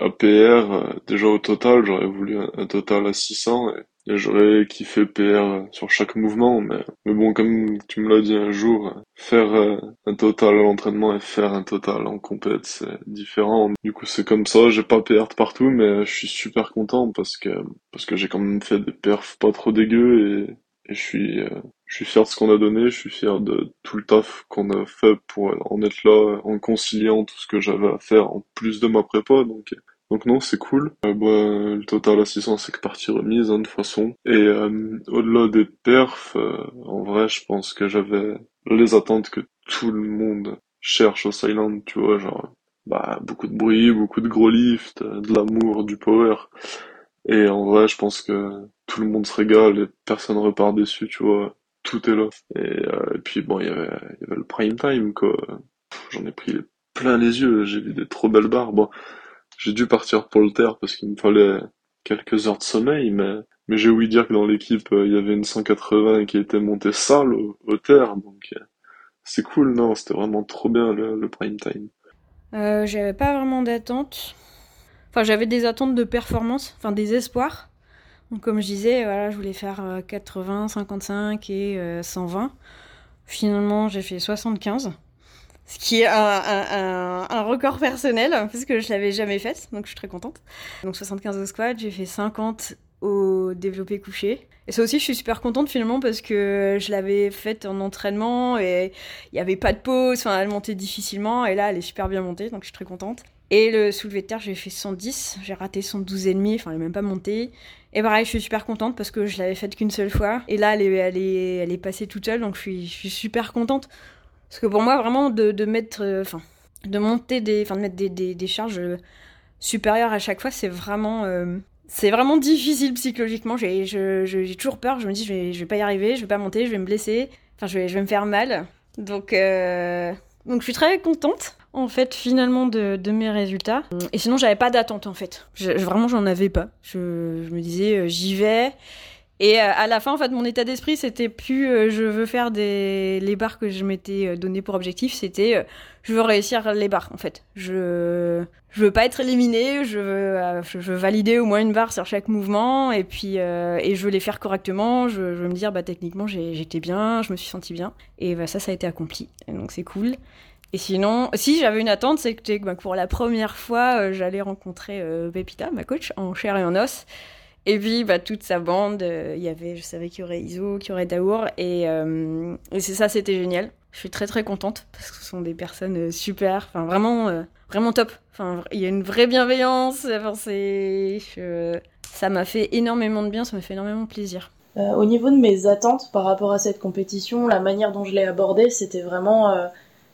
à, PR, euh, déjà au total, j'aurais voulu un, total à 600 et, j'aurais kiffé PR sur chaque mouvement, mais, mais bon, comme tu me l'as dit un jour, faire euh, un total à l'entraînement et faire un total en compète, c'est différent. Du coup, c'est comme ça, j'ai pas PR partout, mais je suis super content parce que, parce que j'ai quand même fait des perfs pas trop dégueux et, et je suis, euh, je suis fier de ce qu'on a donné, je suis fier de tout le taf qu'on a fait pour en être là, en conciliant tout ce que j'avais à faire en plus de ma prépa, donc donc non, c'est cool. Euh, bah, le total 600, c'est que partie remise, hein, de façon. Et euh, au-delà des perfs, euh, en vrai, je pense que j'avais les attentes que tout le monde cherche au Silent, tu vois, genre bah beaucoup de bruit, beaucoup de gros lifts, de l'amour, du power. Et en vrai, je pense que tout le monde se régale et personne repart déçu, tu vois tout est là. Et, puis bon, il y avait, le prime time, quoi. J'en ai pris plein les yeux, j'ai vu des trop belles barres. Bon, j'ai dû partir pour le terre parce qu'il me fallait quelques heures de sommeil, mais, mais j'ai ouï dire que dans l'équipe, euh, il y avait une 180 qui était montée sale au, terre, donc euh, c'est cool, non, c'était vraiment trop bien le, prime time. j'avais pas vraiment d'attente. Enfin, j'avais des attentes de performance, enfin des espoirs comme je disais, voilà, je voulais faire 80, euh, 55 et 120. Euh, Finalement, j'ai fait 75. Ce qui est un, record personnel, parce que je l'avais jamais fait, donc je suis très contente. Donc 75 au squat, j'ai fait 50 au développé couché. Et ça aussi, je suis super contente finalement parce que je l'avais faite en entraînement et il n'y avait pas de pause, enfin, elle montait difficilement et là, elle est super bien montée, donc je suis très contente. Et le soulevé de terre, j'ai fait 110, j'ai raté 112,5, enfin, elle n'est même pas montée. Et pareil, je suis super contente parce que je l'avais faite qu'une seule fois. Et là, elle est, elle est, elle est passée toute seule, donc je suis, je suis super contente. Parce que pour moi, vraiment, de, mettre, euh, enfin, de monter des, enfin, de mettre des, des, des, charges euh, supérieures à chaque fois, c'est vraiment, euh, c'est vraiment difficile psychologiquement. J'ai, j'ai toujours peur. Je me dis, je vais, je vais pas y arriver, je vais pas monter, je vais me blesser. Enfin, je vais, je vais me faire mal. Donc, donc, je suis très contente en fait finalement de, mes résultats. Et sinon j'avais pas d'attente en fait. Je, vraiment j'en avais pas. Je, me disais j'y vais. Et euh, à la fin en fait mon état d'esprit c'était plus euh, je veux faire des les barres que je m'étais donné pour objectif, c'était je veux réussir les barres en fait. Je je veux pas être éliminé, je veux je veux valider au moins une barre sur chaque mouvement et puis et je veux les faire correctement. Je, veux me dire bah techniquement j'étais bien, je me suis senti bien et bah, ça ça a été accompli. donc c'est cool. Et sinon, si j'avais une attente, c'est que bah, pour la première fois, j'allais rencontrer Pepita, ma coach, en chair et en os. Et puis, bah, toute sa bande, il y avait, je savais qu'il y aurait Iso, qu'il y aurait Daour, et, et c'est ça, c'était génial. Je suis très très contente parce que ce sont des personnes super, enfin vraiment, vraiment top. Enfin, il y a une vraie bienveillance. Enfin, c'est, ça m'a fait énormément de bien, ça m'a fait énormément plaisir. Euh, au niveau de mes attentes par rapport à cette compétition, la manière dont je l'ai abordée, c'était vraiment euh,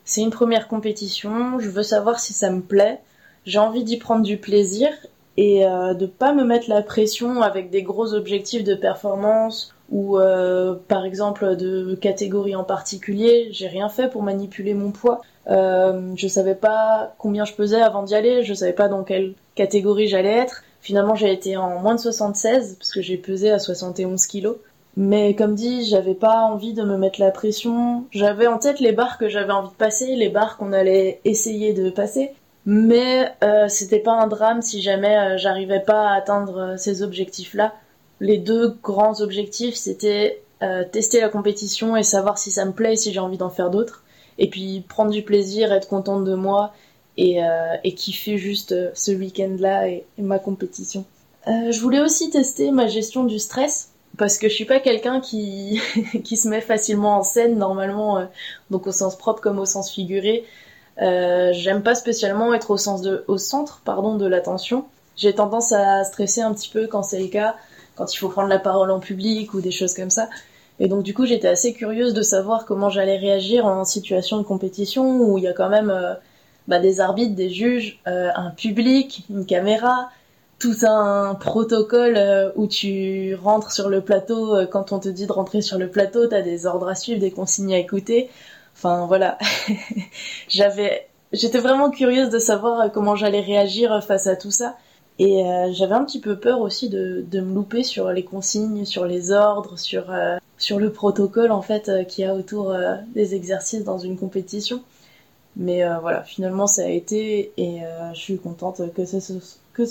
c'est une première compétition, je veux savoir si ça me plaît, j'ai envie d'y prendre du plaisir et euh, de pas me mettre la pression avec des gros objectifs de performance ou euh, par exemple de catégorie en particulier. J'ai rien fait pour manipuler mon poids. Euh, je savais pas combien je pesais avant d'y aller, je savais pas dans quelle catégorie j'allais être. Finalement, j'ai été en moins de 76 parce que j'ai pesé à 71 kilos. Mais comme dit, j'avais pas envie de me mettre la pression. J'avais en tête les barres que j'avais envie de passer, les barres qu'on allait essayer de passer. Mais euh, c'était pas un drame si jamais euh, j'arrivais pas à atteindre euh, ces objectifs-là. Les deux grands objectifs, c'était tester la compétition et savoir si ça me plaît si j'ai envie d'en faire d'autres. Et puis prendre du plaisir, être contente de moi et, kiffer juste ce week-end-là et, ma compétition. Je voulais aussi tester ma gestion du stress parce que je suis pas quelqu'un qui <laughs> qui se met facilement en scène normalement, donc au sens propre comme au sens figuré. Euh, J'aime pas spécialement être au sens de au centre pardon de l'attention. J'ai tendance à stresser un petit peu quand c'est le cas, quand il faut prendre la parole en public ou des choses comme ça. Et donc du coup j'étais assez curieuse de savoir comment j'allais réagir en situation de compétition où il y a quand même euh, bah, des arbitres, des juges, euh, un public, une caméra, tout un protocole où tu rentres sur le plateau, quand on te dit de rentrer sur le plateau, t'as des ordres à suivre, des consignes à écouter. Enfin voilà, <laughs> j'avais, j'étais vraiment curieuse de savoir comment j'allais réagir face à tout ça. Et euh, j'avais un petit peu peur aussi de, de me louper sur les consignes, sur les ordres, sur, euh, sur le protocole en fait euh, qu'il y a autour des exercices dans une compétition. Mais euh, voilà, finalement ça a été et euh, je suis contente que ça se que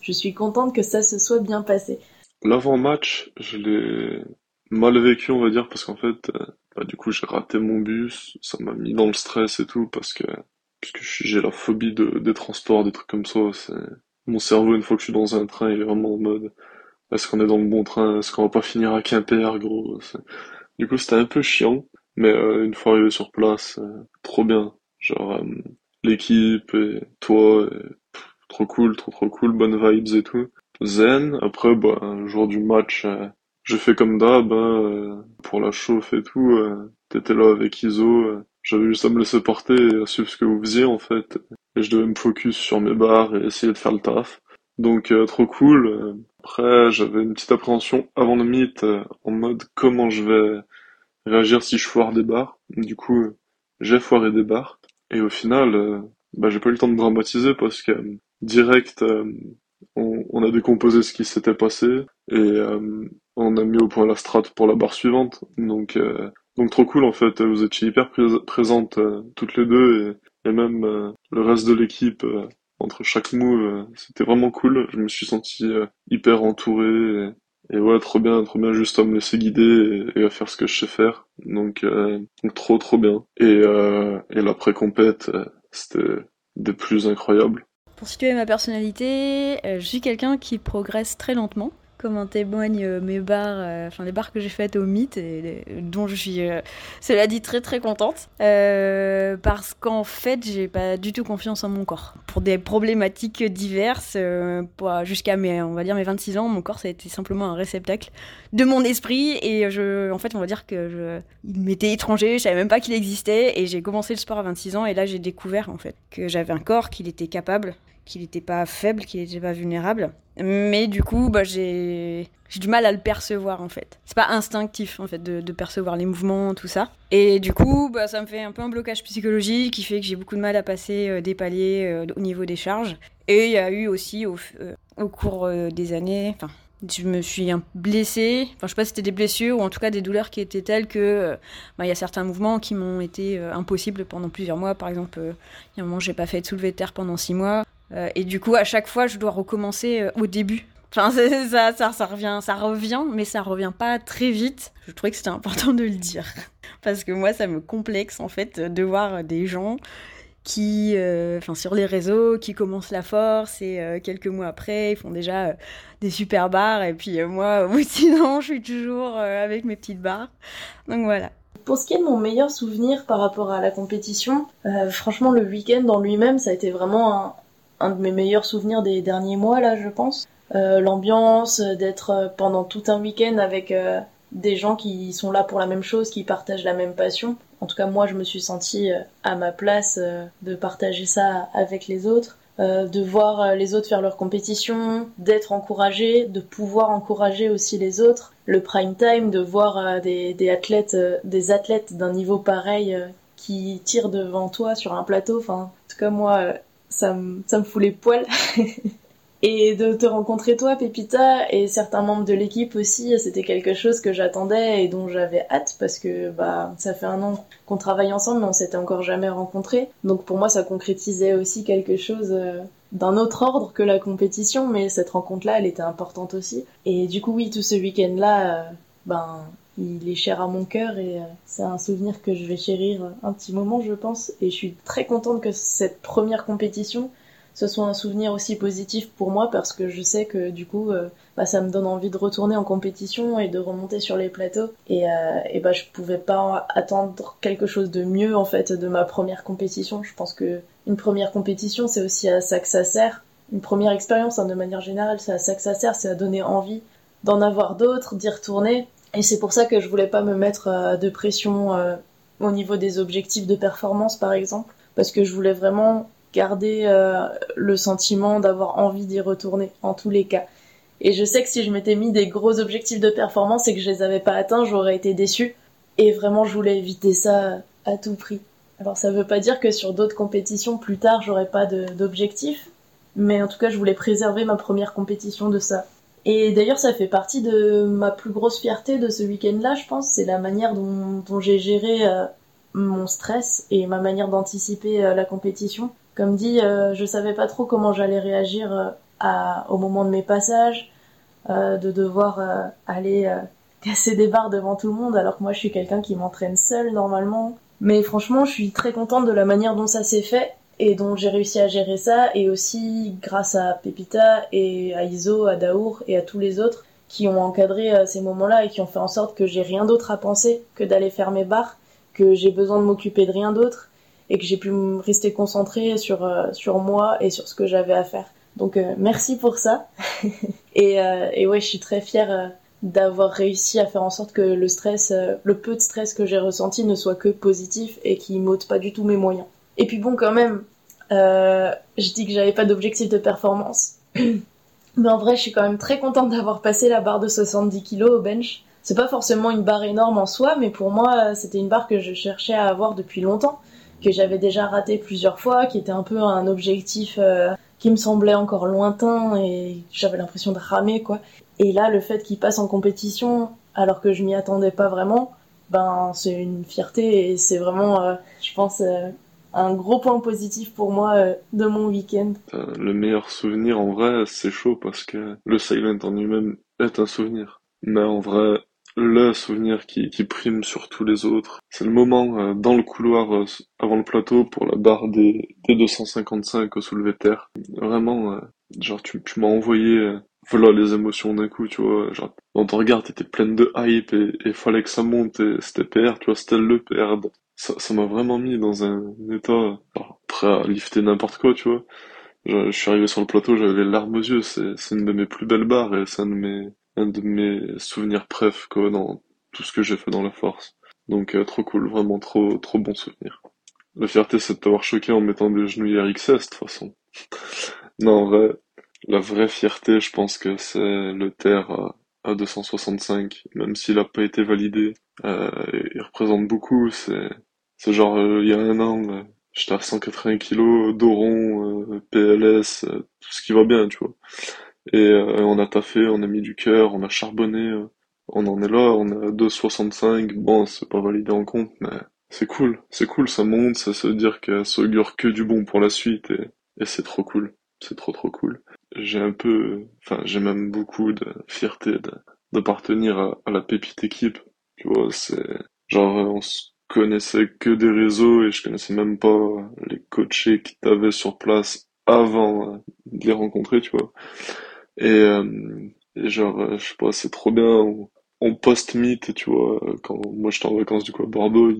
je suis contente que ça se soit bien passé. L'avant-match, je l'ai mal vécu, on va dire, parce qu'en fait, euh, bah, du coup, j'ai raté mon bus, ça m'a mis dans le stress et tout, parce que parce que j'ai la phobie de, des transports, des trucs comme ça. C'est mon cerveau, une fois que je suis dans un train, il est vraiment en mode est-ce qu'on est dans le bon train, est-ce qu'on va pas finir à Quimper, gros. Du coup, c'était un peu chiant. Mais euh, une fois arrivé sur place, euh, trop bien. Genre euh, l'équipe et toi, et, pff, trop cool, trop trop cool, bonnes vibes et tout. Zen. Après, bah, un jour du match, je fais comme d'hab, hein, pour la chauffe et tout. T'étais là avec Iso. J'avais juste à me laisser porter et à suivre ce que vous faisiez en fait. Et je devais me focus sur mes barres et essayer de faire le taf. Donc trop cool. Après, j'avais une petite appréhension avant le meet en mode comment je vais réagir si je foire des barres. Du coup, j'ai foiré des barres. Et au final, euh, bah, j'ai pas eu le temps de dramatiser parce que euh, direct, euh, on, on, a décomposé ce qui s'était passé et on a mis au point la strat pour la barre suivante. Donc, donc trop cool en fait. Vous étiez hyper présentes toutes les deux et, même le reste de l'équipe entre chaque move, c'était vraiment cool. Je me suis senti hyper entouré. Et, ouais, trop bien, trop bien, juste à me laisser guider et, et à faire ce que je sais faire. Donc, euh, donc trop, trop bien. Et, euh, et l'après-compète, euh, c'était des plus incroyables. Pour situer ma personnalité, euh, je suis quelqu'un qui progresse très lentement comme en témoignent euh, mes bars, euh, enfin les bars que j'ai faites au Mythe, et, dont je suis, euh, cela dit, très très contente. Parce qu'en fait, j'ai pas du tout confiance en mon corps. Pour des problématiques diverses, jusqu'à mes, on va dire, mes 26 ans, mon corps, ça a été simplement un réceptacle de mon esprit. Et je, en fait, on va dire que je, il m'était étranger, je savais même pas qu'il existait. Et j'ai commencé le sport à 26 ans, et là, j'ai découvert, en fait, que j'avais un corps, qu'il était capable qu'il n'était pas faible, qu'il n'était pas vulnérable. Mais du coup, bah, j'ai du mal à le percevoir en fait. C'est pas instinctif en fait de, percevoir les mouvements, tout ça. Et du coup, bah, ça me fait un peu un blocage psychologique qui fait que j'ai beaucoup de mal à passer euh, des paliers euh, au niveau des charges. Et il y a eu aussi au, euh, cours des années, enfin je me suis blessée, enfin je sais pas si c'était des blessures ou en tout cas des douleurs qui étaient telles que bah, il y a certains mouvements qui m'ont été impossibles pendant plusieurs mois. Par exemple, il y a un moment j'ai pas fait de soulevé de terre pendant six mois euh, et du coup à chaque fois je dois recommencer euh, au début. Enfin <laughs> ça, ça, revient, ça revient, mais ça revient pas très vite. Je trouvais que c'était important de le dire <laughs> parce que moi, ça me complexe en fait de voir des gens qui, euh, enfin sur les réseaux, qui commencent la force et quelques mois après, ils font déjà des super barres et puis moi, sinon, je suis toujours avec mes petites barres. Donc voilà. Pour ce qui est de mon meilleur souvenir par rapport à la compétition, franchement, le week-end en lui-même, ça a été vraiment un, un, de mes meilleurs souvenirs des derniers mois là, je pense. L'ambiance, d'être pendant tout un week-end avec des gens qui sont là pour la même chose, qui partagent la même passion. En tout cas, moi, je me suis sentie euh, à ma place euh, de partager ça avec les autres, euh, de voir les autres faire leur compétition, d'être encouragé, de pouvoir encourager aussi les autres. Le prime time, de voir des, des athlètes, des athlètes d'un niveau pareil qui tirent devant toi sur un plateau. Enfin, en tout cas, moi, ça me, ça me fout les poils. <laughs> Et de te rencontrer toi, Pépita, et certains membres de l'équipe aussi, c'était quelque chose que j'attendais et dont j'avais hâte parce que bah ça fait un an qu'on travaille ensemble, mais on s'était encore jamais rencontrés. Donc pour moi, ça concrétisait aussi quelque chose euh, d'un autre ordre que la compétition, mais cette rencontre-là, elle était importante aussi. Et du coup, oui, tout ce week-end-là, euh, ben il est cher à mon cœur et euh, c'est un souvenir que je vais chérir un petit moment, je pense. Et je suis très contente que cette première compétition ce soit un souvenir aussi positif pour moi parce que je sais que du coup euh, bah, ça me donne envie de retourner en compétition et de remonter sur les plateaux. Et, euh, et bah je pouvais pas attendre quelque chose de mieux en fait de ma première compétition. Je pense que une première compétition c'est aussi à ça que ça sert. Une première expérience hein, de manière générale c'est à ça que ça sert c'est à donner envie d'en avoir d'autres d'y retourner et c'est pour ça que je voulais pas me mettre euh, de pression au niveau des objectifs de performance par exemple parce que je voulais vraiment garder euh, le sentiment d'avoir envie d'y retourner en tous les cas. Et je sais que si je m'étais mis des gros objectifs de performance et que je les avais pas atteints, j'aurais été déçue. Et vraiment, je voulais éviter ça à tout prix. Alors ça veut pas dire que sur d'autres compétitions plus tard, j'aurais pas d'objectifs, mais en tout cas, je voulais préserver ma première compétition de ça. Et d'ailleurs, ça fait partie de ma plus grosse fierté de ce week-end-là, je pense, c'est la manière dont, j'ai géré euh, mon stress et ma manière d'anticiper euh, la compétition. Comme dit, euh, je savais pas trop comment j'allais réagir euh, au moment de mes passages, de devoir aller casser des barres devant tout le monde, alors que moi je suis quelqu'un qui m'entraîne seul normalement. Mais franchement, je suis très contente de la manière dont ça s'est fait et dont j'ai réussi à gérer ça, et aussi grâce à Pepita et à Iso, à Daour et à tous les autres qui ont encadré ces moments-là et qui ont fait en sorte que j'ai rien d'autre à penser que d'aller faire mes barres, que j'ai besoin de m'occuper de rien d'autre et que j'ai pu rester concentrée sur euh, sur moi et sur ce que j'avais à faire. Donc euh, merci pour ça. <laughs> et, euh, et ouais, je suis très fière d'avoir réussi à faire en sorte que le stress, le peu de stress que j'ai ressenti ne soit que positif et qui m'ôte pas du tout mes moyens. Et puis bon, quand même, je dis que j'avais pas d'objectif de performance. <clears throat> Mais en vrai, je suis quand même très contente d'avoir passé la barre de 70 kg au bench. C'est pas forcément une barre énorme en soi, mais pour moi, c'était une barre que je cherchais à avoir depuis longtemps que j'avais déjà raté plusieurs fois, qui était un peu un objectif euh, qui me semblait encore lointain et j'avais l'impression de ramer quoi. Et là, le fait qu'il passe en compétition alors que je m'y attendais pas vraiment, ben c'est une fierté et c'est vraiment, euh, je pense, euh, un gros point positif pour moi de mon week-end. Le meilleur souvenir en vrai, c'est chaud parce que le silent en lui-même est un souvenir. Mais en vrai, le souvenir qui, qui prime sur tous les autres. C'est le moment euh, dans le couloir euh, avant le plateau pour la barre des, des 255 au soulevé de terre. Vraiment, euh, genre tu, tu m'as envoyé voilà les émotions d'un coup, tu vois. Genre dans ton regard, t'étais pleine de hype et il fallait que ça monte et c'était PR, tu vois, c'était le PR. Ça, ça m'a vraiment mis dans un état prêt à lifter n'importe quoi, tu vois. Je, suis arrivé sur le plateau, j'avais les larmes aux yeux, c'est, c'est une de mes plus belles barres et c'est un de mes, un de mes souvenirs préf quoi dans tout ce que j'ai fait dans la force. Donc euh, trop cool, vraiment trop trop bon souvenir. La fierté c'est de t'avoir choqué en mettant des genouillères XS de toute façon. <laughs> non en vrai, la vraie fierté je pense que c'est le TER à, 265, même s'il a pas été validé. Euh, il représente beaucoup, c'est c'est genre euh, il y a un an euh, j'étais à 180 kg, Doron, PLS, tout ce qui va bien tu vois. Et on a taffé, on a mis du cœur, on a charbonné, on en est là, on à 2,65. Bon, c'est pas validé en compte, mais c'est cool. C'est cool, ça monte, ça, se dire que ça augure que du bon pour la suite et, et c'est trop cool. C'est trop trop cool. J'ai un peu, enfin, j'ai même beaucoup de fierté d'appartenir à la pépite équipe. Tu vois, c'est genre, on connaissais que des réseaux et je connaissais même pas les coachés que t'avais sur place avant de les rencontrer, tu vois. Et, euh, et genre, euh, je sais pas, c'est trop bien. On, post-meet, tu vois. Quand moi j'étais en vacances du coup à Bordeaux,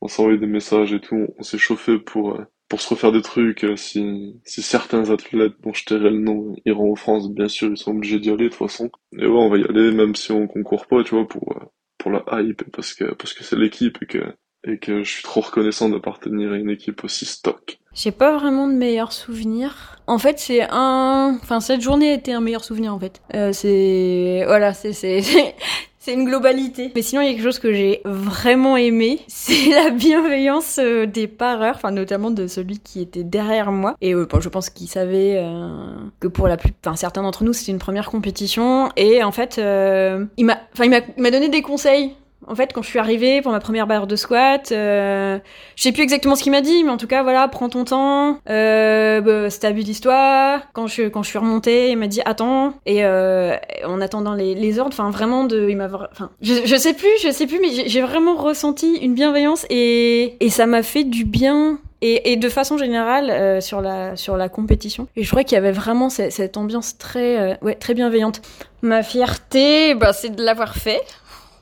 on s'envoyait des messages et tout. On s'est chauffé pour euh, pour se refaire des trucs. Si si certains athlètes dont je tairais le nom iront en France, bien sûr, ils sont obligés d'y aller de toute façon. Et ouais, on va y aller même si on concourt pas, tu vois, pour pour la hype parce que parce que c'est l'équipe et que et que je suis trop reconnaissant d'appartenir à une équipe aussi stock. J'ai pas vraiment de meilleurs souvenirs. En fait, c'est un, enfin cette journée était un meilleur souvenir en fait. Euh, c'est voilà, c'est c'est <laughs> c'est une globalité. Mais sinon, il y a quelque chose que j'ai vraiment aimé, <laughs> c'est la bienveillance euh, des pareurs, enfin notamment de celui qui était derrière moi. Et euh, je pense qu'il savait euh, que pour la plus, enfin certains d'entre nous, c'était une première compétition. Et en fait, il m'a, enfin il m'a donné des conseils en fait, quand je suis arrivée pour ma première barre de squat, euh, je sais plus exactement ce qu'il m'a dit, mais en tout cas, voilà, prends ton temps, euh, bah, stabilise-toi. Quand je quand je suis remontée, il m'a dit attends, et euh, en attendant les, les ordres, enfin vraiment de, il m'a, enfin, je, je sais plus, je sais plus, mais j'ai vraiment ressenti une bienveillance et et ça m'a fait du bien et, et, de façon générale euh, sur la sur la compétition. Et je crois qu'il y avait vraiment cette, cette ambiance très euh, ouais très bienveillante. Ma fierté, bah, c'est de l'avoir fait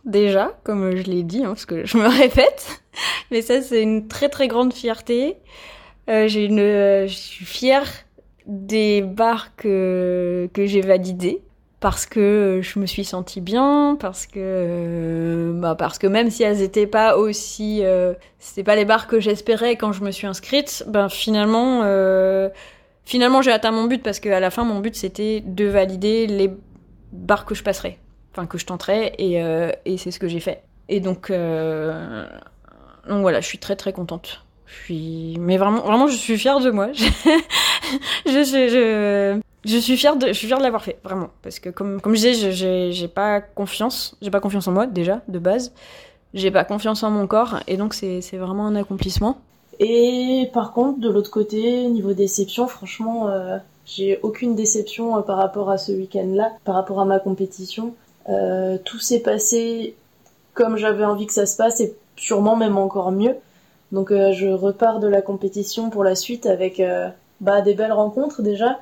déjà, comme je l'ai dit, hein, parce que je me <laughs> répète. Mais ça, c'est une très très grande fierté. Euh, j'ai une, euh, je suis fière des barres que, que j'ai validées parce que je me suis sentie bien, parce que euh, bah parce que même si elles étaient pas aussi, euh, c'était pas les barres que j'espérais quand je me suis inscrite, ben finalement, finalement j'ai atteint mon but parce qu'à la fin mon but c'était de valider les barres que je passerais enfin que je tenterai et, euh, et c'est ce que j'ai fait. Et donc, euh, donc voilà, je suis très très contente. Je suis, mais vraiment, vraiment, je suis fière de moi. <laughs> je, je, je, je suis fière de, je suis fière de l'avoir fait, vraiment, parce que comme comme je disais, j'ai pas confiance, j'ai pas confiance en moi déjà de base, j'ai pas confiance en mon corps et donc c'est c'est vraiment un accomplissement. Et par contre, de l'autre côté, niveau déception, franchement, euh, j'ai aucune déception euh, par rapport à ce week-end-là, par rapport à ma compétition. Euh, tout s'est passé comme j'avais envie que ça se passe et sûrement même encore mieux. Donc euh, je repars de la compétition pour la suite avec euh, bah, des belles rencontres déjà,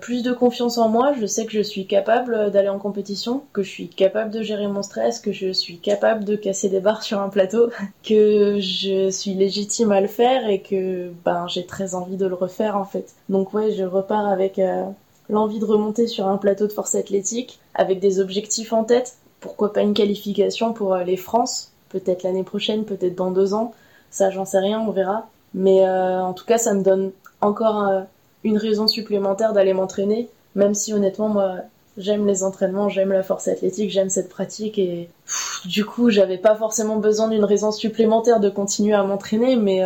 plus de confiance en moi. Je sais que je suis capable d'aller en compétition, que je suis capable de gérer mon stress, que je suis capable de casser des barres <laughs> sur un plateau, que je suis légitime à le faire et que ben j'ai très envie de le refaire en fait. Donc ouais, je repars avec l'envie de remonter sur un plateau de force athlétique avec des objectifs en tête. Pourquoi pas une qualification pour euh, les France? Peut-être l'année prochaine, peut-être dans deux ans. Ça, j'en sais rien, on verra. Mais euh, en tout cas, ça me donne encore euh, une raison supplémentaire d'aller m'entraîner. Même si honnêtement, moi, j'aime les entraînements, j'aime la force athlétique, j'aime cette pratique. Et du coup, j'avais pas forcément besoin d'une raison supplémentaire de continuer à m'entraîner. Mais,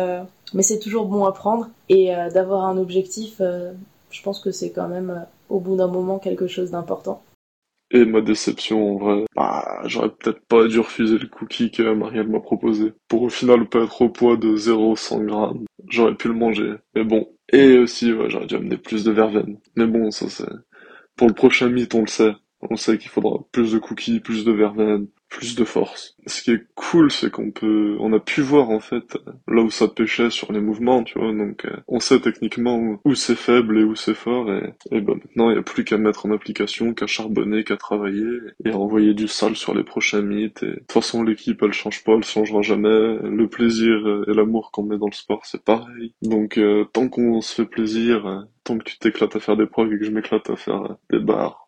mais c'est toujours bon à prendre. Et d'avoir un objectif, je pense que c'est quand même au bout d'un moment quelque chose d'important. Et ma déception, en vrai, bah, j'aurais peut-être pas dû refuser le cookie que Marielle m'a proposé. Pour au final pas être au poids de 0,100 grammes. J'aurais pu le manger. Mais bon. Et aussi, ouais, j'aurais dû amener plus de verveine. Mais bon, ça c'est... Pour le prochain mythe, on le sait. On sait qu'il faudra plus de cookies, plus de verveine, plus de force. Ce qui est cool, c'est qu'on peut, on a pu voir en fait là où ça pêchait sur les mouvements, tu vois. Donc, euh, on sait techniquement où, c'est faible et où c'est fort. Et, et ben maintenant, il n'y a plus qu'à mettre en application, qu'à charbonner, qu'à travailler et à envoyer du sale sur les prochains mythes. Et de toute façon, l'équipe, elle change pas, elle changera jamais. Le plaisir et l'amour qu'on met dans le sport, c'est pareil. Donc, euh, tant qu'on se fait plaisir, euh, tant que tu t'éclates à faire des preuves et que je m'éclate à faire des barres,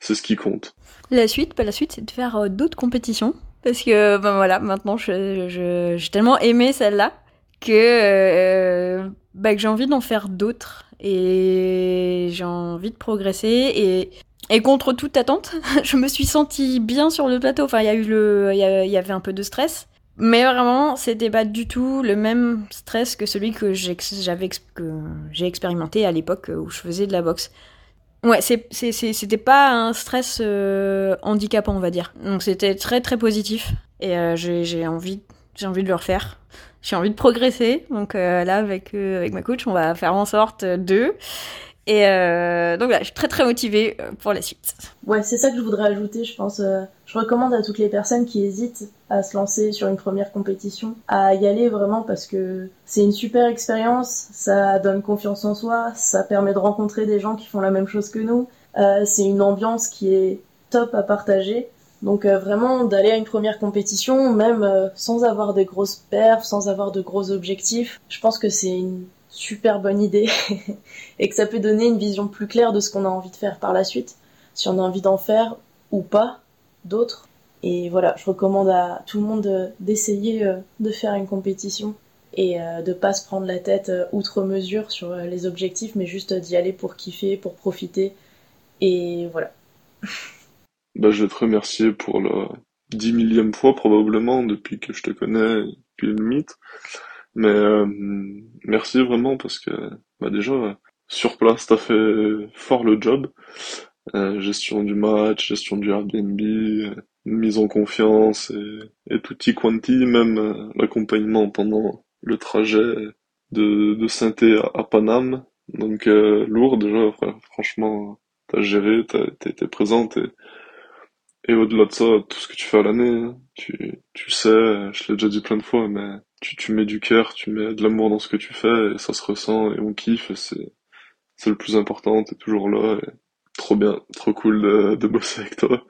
c'est ce qui compte. La suite, bah, la suite, c'est de faire euh, d'autres compétitions. Parce que, ben voilà, maintenant, je, je, j'ai tellement aimé celle-là que, euh, bah, que j'ai envie d'en faire d'autres. Et j'ai envie de progresser. Et, et contre toute attente, <laughs> je me suis sentie bien sur le plateau. Enfin, il y y, avait un peu de stress. Mais vraiment, c'était pas du tout le même stress que celui que j'ai, que j'ai expérimenté à l'époque où je faisais de la boxe. Ouais, c'était pas un stress euh, handicapant, on va dire. Donc c'était très très positif. Et euh, j'ai, envie, j'ai envie de le refaire. J'ai envie de progresser. Donc euh, là, avec, avec ma coach, on va faire en sorte de. Et euh, donc voilà, je suis très très motivée euh, pour la suite. Ouais, c'est ça que je voudrais ajouter, je pense. Euh, je recommande à toutes les personnes qui hésitent à se lancer sur une première compétition, à y aller vraiment parce que c'est une super expérience, ça donne confiance en soi, ça permet de rencontrer des gens qui font la même chose que nous. C'est une ambiance qui est top à partager. Donc vraiment d'aller à une première compétition, même sans avoir des grosses perfs, sans avoir de gros objectifs, je pense que c'est une super bonne idée <laughs> et que ça peut donner une vision plus claire de ce qu'on a envie de faire par la suite, si on a envie d'en faire ou pas d'autres. Et voilà, je recommande à tout le monde d'essayer euh, de faire une compétition et euh, de pas se prendre la tête euh, outre mesure sur les objectifs, mais juste d'y aller pour kiffer, pour profiter. Et voilà. <laughs> Bah, je vais te remercier pour la dix millième fois probablement depuis que je te connais, depuis le mythe. Mais euh, merci vraiment parce que bah déjà sur place t'as fait fort le job. Euh, gestion du match, gestion du Airbnb, euh, mise en confiance et, et tutti quanti, même l'accompagnement pendant le trajet de, de saint à, à, Paname. Donc lourd déjà, franchement, t'as géré, t'as été présente et au-delà de ça, tout ce que tu fais à l'année, tu, tu sais, je l'ai déjà dit plein de fois, mais tu, tu mets du cœur, tu mets de l'amour dans ce que tu fais, et ça se ressent, et on kiffe, et c'est, c'est le plus important, t'es toujours là, et trop bien, trop cool de, de bosser avec toi.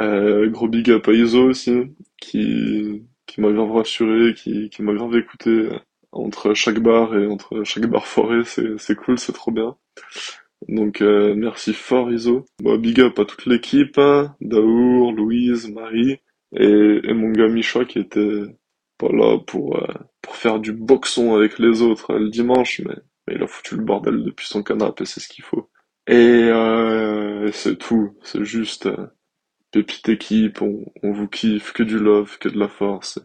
Euh, gros big up à Iso aussi, qui, qui m'a grave rassuré, qui, qui m'a grave écouté entre chaque bar et entre chaque bar forêt, c'est, c'est cool, c'est trop bien. Donc euh, merci fort Iso. Bon, big up à toute l'équipe, hein, Daour, Louise, Marie et, et mon gars Micha qui était là pour, euh, pour faire du boxon avec les autres euh, le dimanche, mais, mais il a foutu le bordel depuis son canapé, c'est ce qu'il faut. Et euh, c'est tout, c'est juste euh, pépite équipe, on, on vous kiffe, que du love, que de la force.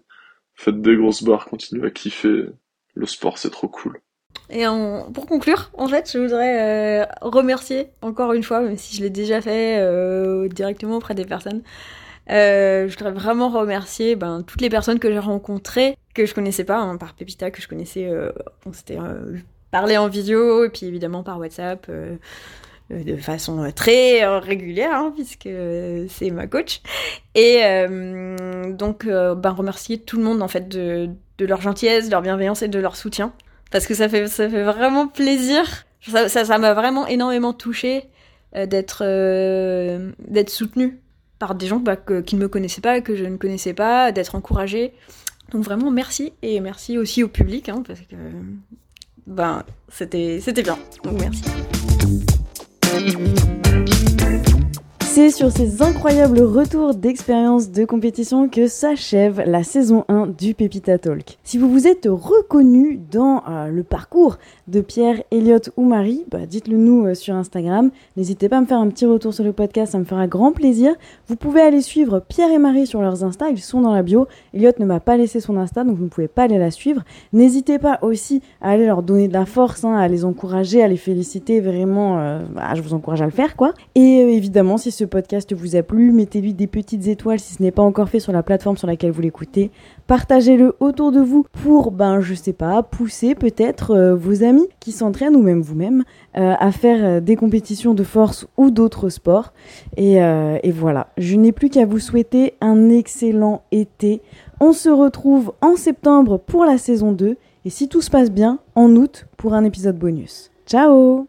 Faites des grosses barres, continuez à kiffer, le sport c'est trop cool. Et pour conclure, en fait, je voudrais euh, remercier encore une fois, même si je l'ai déjà fait euh, directement auprès des personnes, euh, je voudrais vraiment remercier ben, toutes les personnes que j'ai rencontrées, que je connaissais pas, hein, par Pepita, que je connaissais, on s'était parlé en vidéo, et puis évidemment par WhatsApp, de façon très régulière, hein, puisque c'est ma coach. Et donc, ben, remercier tout le monde, en fait, de leur gentillesse, de leur bienveillance et de leur soutien. Parce que ça fait, ça fait vraiment plaisir. Ça m'a vraiment énormément touché d'être d'être soutenue par des gens bah, qui ne me connaissaient pas, que je ne connaissais pas, d'être encouragé. Donc vraiment merci et merci aussi au public hein, parce que ben c'était c'était bien. Donc merci. C'est sur ces incroyables retours d'expérience de compétition que s'achève la saison 1 du Pépita Talk. Si vous vous êtes reconnu dans euh, le parcours de Pierre, Elliot ou Marie, bah, dites-le nous euh, sur Instagram. N'hésitez pas à me faire un petit retour sur le podcast, ça me fera grand plaisir. Vous pouvez aller suivre Pierre et Marie sur leurs Insta, ils sont dans la bio. Elliot ne m'a pas laissé son Insta, donc vous ne pouvez pas aller la suivre. N'hésitez pas aussi à aller leur donner de la force, hein, à les encourager, à les féliciter. Vraiment, euh, je vous encourage à le faire, quoi. Et évidemment, si ce podcast vous a plu, mettez-lui des petites étoiles si ce n'est pas encore fait sur la plateforme sur laquelle vous l'écoutez. Partagez-le autour de vous pour, ben, je sais pas, pousser peut-être euh, vos amis qui s'entraînent ou même vous-même euh, à faire euh, des compétitions de force ou d'autres sports. Et, et voilà, je n'ai plus qu'à vous souhaiter un excellent été. On se retrouve en septembre pour la saison 2 et si tout se passe bien, en août pour un épisode bonus. Ciao